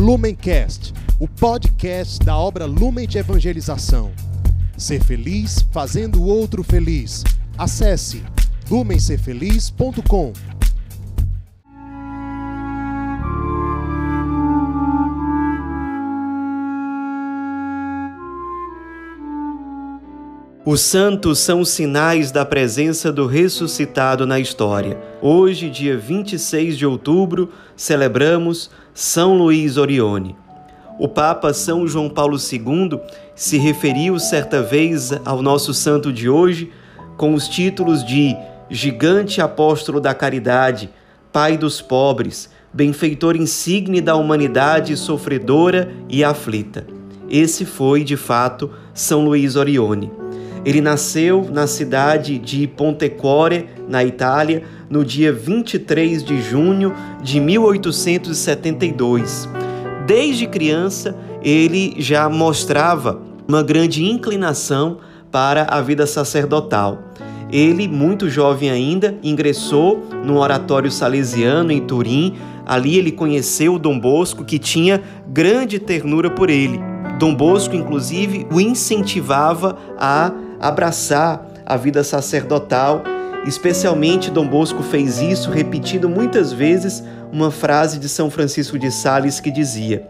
Lumencast, o podcast da obra Lumen de Evangelização. Ser feliz fazendo o outro feliz. Acesse lumencerfeliz.com. Os santos são sinais da presença do ressuscitado na história. Hoje, dia 26 de outubro, celebramos São Luís Orione. O Papa São João Paulo II se referiu certa vez ao nosso santo de hoje com os títulos de Gigante Apóstolo da Caridade, Pai dos Pobres, Benfeitor insigne da humanidade sofredora e aflita. Esse foi, de fato, São Luís Orione. Ele nasceu na cidade de Pontecore, na Itália, no dia 23 de junho de 1872. Desde criança, ele já mostrava uma grande inclinação para a vida sacerdotal. Ele, muito jovem ainda, ingressou no oratório salesiano em Turim. Ali ele conheceu Dom Bosco, que tinha grande ternura por ele. Dom Bosco, inclusive, o incentivava a abraçar a vida sacerdotal. Especialmente Dom Bosco fez isso repetindo muitas vezes uma frase de São Francisco de Sales que dizia: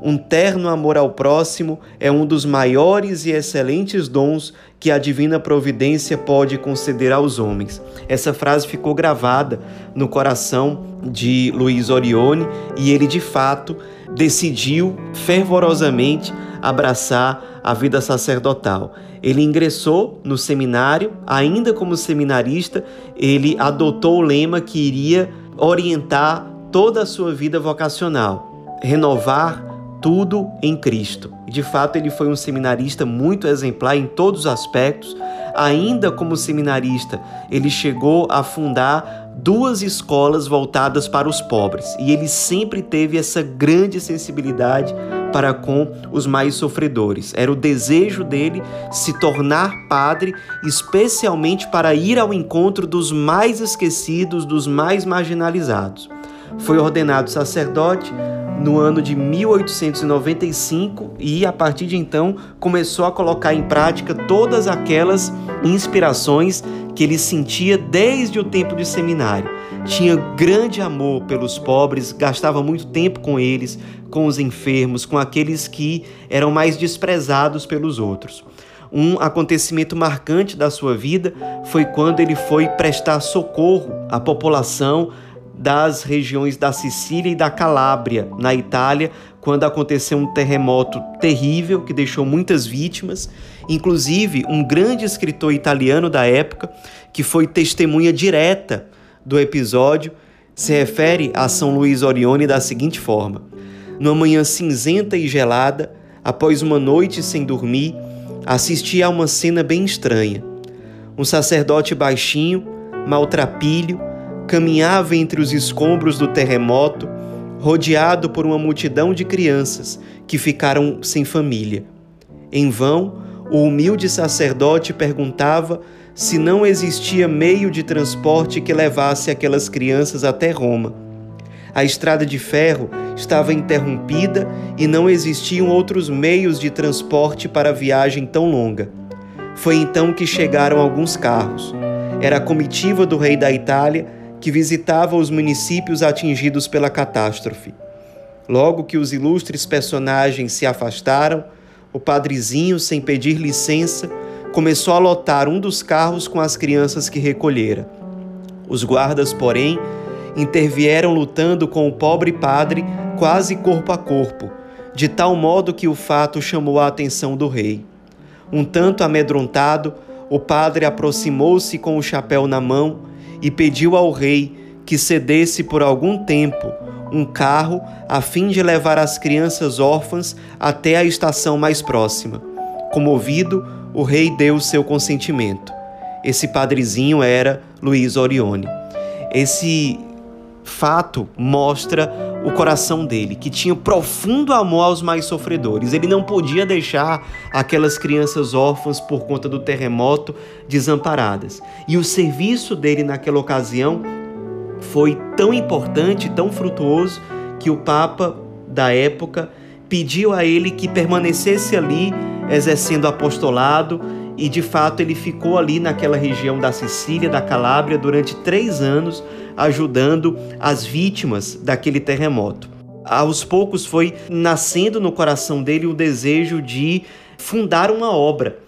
Um terno amor ao próximo é um dos maiores e excelentes dons que a divina providência pode conceder aos homens. Essa frase ficou gravada no coração de Luiz Orione e ele de fato decidiu fervorosamente abraçar a vida sacerdotal. Ele ingressou no seminário, ainda como seminarista, ele adotou o lema que iria orientar toda a sua vida vocacional: renovar tudo em Cristo. De fato, ele foi um seminarista muito exemplar em todos os aspectos. Ainda como seminarista, ele chegou a fundar duas escolas voltadas para os pobres e ele sempre teve essa grande sensibilidade para com os mais sofredores. Era o desejo dele se tornar padre, especialmente para ir ao encontro dos mais esquecidos, dos mais marginalizados. Foi ordenado sacerdote no ano de 1895 e a partir de então começou a colocar em prática todas aquelas inspirações que ele sentia desde o tempo de seminário. Tinha grande amor pelos pobres, gastava muito tempo com eles, com os enfermos, com aqueles que eram mais desprezados pelos outros. Um acontecimento marcante da sua vida foi quando ele foi prestar socorro à população das regiões da Sicília e da Calábria, na Itália, quando aconteceu um terremoto terrível que deixou muitas vítimas, inclusive um grande escritor italiano da época, que foi testemunha direta do episódio, se refere a São Luís Orione da seguinte forma: Numa manhã cinzenta e gelada, após uma noite sem dormir, assisti a uma cena bem estranha. Um sacerdote baixinho, maltrapilho, caminhava entre os escombros do terremoto, rodeado por uma multidão de crianças que ficaram sem família. Em vão, o humilde sacerdote perguntava se não existia meio de transporte que levasse aquelas crianças até Roma. A estrada de ferro estava interrompida e não existiam outros meios de transporte para a viagem tão longa. Foi então que chegaram alguns carros. Era a comitiva do rei da Itália que visitava os municípios atingidos pela catástrofe. Logo que os ilustres personagens se afastaram, o padrezinho, sem pedir licença, começou a lotar um dos carros com as crianças que recolhera. Os guardas, porém, intervieram lutando com o pobre padre quase corpo a corpo, de tal modo que o fato chamou a atenção do rei. Um tanto amedrontado, o padre aproximou-se com o chapéu na mão e pediu ao rei que cedesse por algum tempo um carro a fim de levar as crianças órfãs até a estação mais próxima. Comovido, o rei deu seu consentimento. Esse padrezinho era Luiz Orione. Esse fato mostra o coração dele, que tinha profundo amor aos mais sofredores. Ele não podia deixar aquelas crianças órfãs por conta do terremoto desamparadas. E o serviço dele naquela ocasião foi tão importante, tão frutuoso, que o Papa da época pediu a ele que permanecesse ali exercendo apostolado e de fato ele ficou ali naquela região da Sicília, da Calábria, durante três anos, ajudando as vítimas daquele terremoto. Aos poucos foi nascendo no coração dele o desejo de fundar uma obra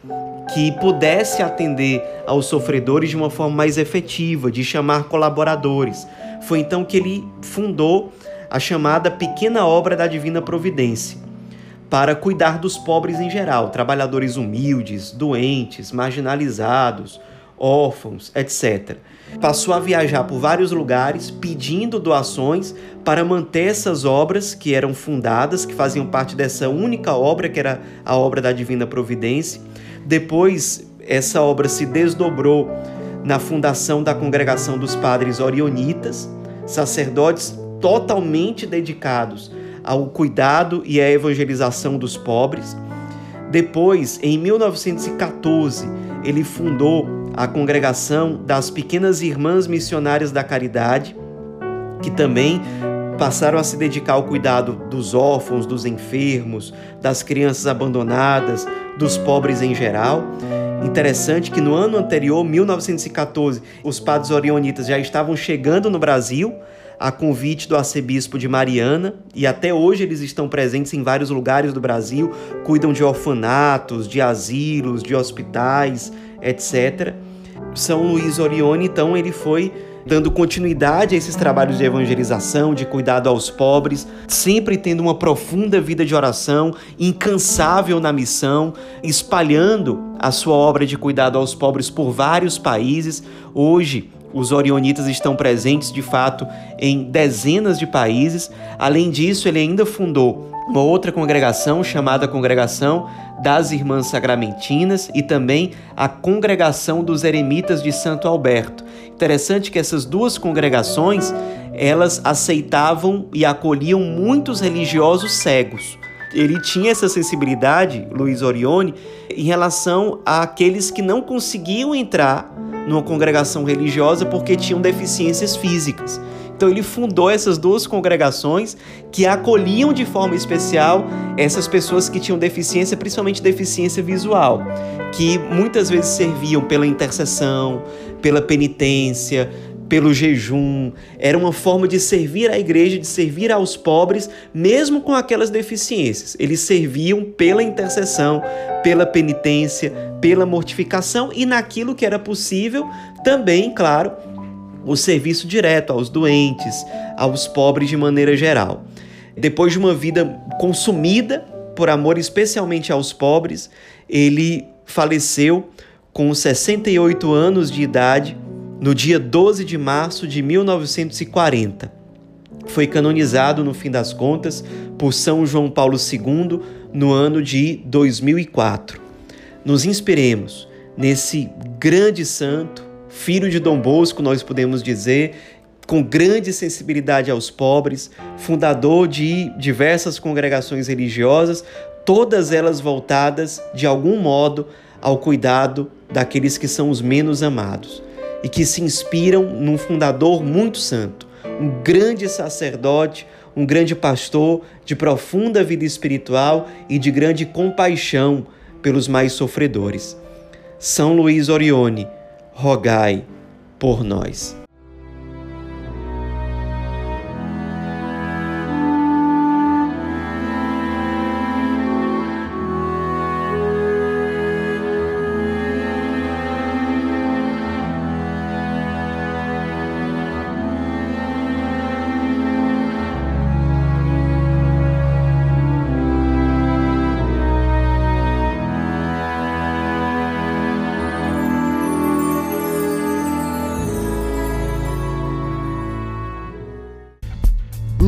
que pudesse atender aos sofredores de uma forma mais efetiva, de chamar colaboradores. Foi então que ele fundou a chamada Pequena Obra da Divina Providência, para cuidar dos pobres em geral, trabalhadores humildes, doentes, marginalizados, órfãos, etc. Passou a viajar por vários lugares pedindo doações para manter essas obras que eram fundadas, que faziam parte dessa única obra, que era a obra da Divina Providência. Depois, essa obra se desdobrou na fundação da Congregação dos Padres Orionitas, sacerdotes totalmente dedicados ao cuidado e à evangelização dos pobres. Depois, em 1914, ele fundou a congregação das Pequenas Irmãs Missionárias da Caridade, que também passaram a se dedicar ao cuidado dos órfãos, dos enfermos, das crianças abandonadas, dos pobres em geral. Interessante que no ano anterior, 1914, os padres orionitas já estavam chegando no Brasil a convite do arcebispo de Mariana e até hoje eles estão presentes em vários lugares do Brasil, cuidam de orfanatos, de asilos, de hospitais, etc. São Luís Orione, então, ele foi dando continuidade a esses trabalhos de evangelização, de cuidado aos pobres, sempre tendo uma profunda vida de oração, incansável na missão, espalhando a sua obra de cuidado aos pobres por vários países. Hoje, os orionitas estão presentes de fato em dezenas de países. Além disso, ele ainda fundou uma outra congregação chamada Congregação das Irmãs Sacramentinas e também a Congregação dos Eremitas de Santo Alberto. Interessante que essas duas congregações, elas aceitavam e acolhiam muitos religiosos cegos. Ele tinha essa sensibilidade, Luiz Orione, em relação àqueles que não conseguiam entrar numa congregação religiosa porque tinham deficiências físicas. Então ele fundou essas duas congregações que acolhiam de forma especial essas pessoas que tinham deficiência, principalmente deficiência visual, que muitas vezes serviam pela intercessão, pela penitência, pelo jejum, era uma forma de servir à igreja, de servir aos pobres, mesmo com aquelas deficiências. Eles serviam pela intercessão, pela penitência, pela mortificação e naquilo que era possível, também, claro, o serviço direto aos doentes, aos pobres de maneira geral. Depois de uma vida consumida por amor especialmente aos pobres, ele faleceu com 68 anos de idade no dia 12 de março de 1940. Foi canonizado, no fim das contas, por São João Paulo II no ano de 2004. Nos inspiremos nesse grande santo, filho de Dom Bosco, nós podemos dizer, com grande sensibilidade aos pobres, fundador de diversas congregações religiosas, todas elas voltadas, de algum modo, ao cuidado daqueles que são os menos amados e que se inspiram num fundador muito santo, um grande sacerdote, um grande pastor de profunda vida espiritual e de grande compaixão pelos mais sofredores. São Luís Orione, rogai por nós.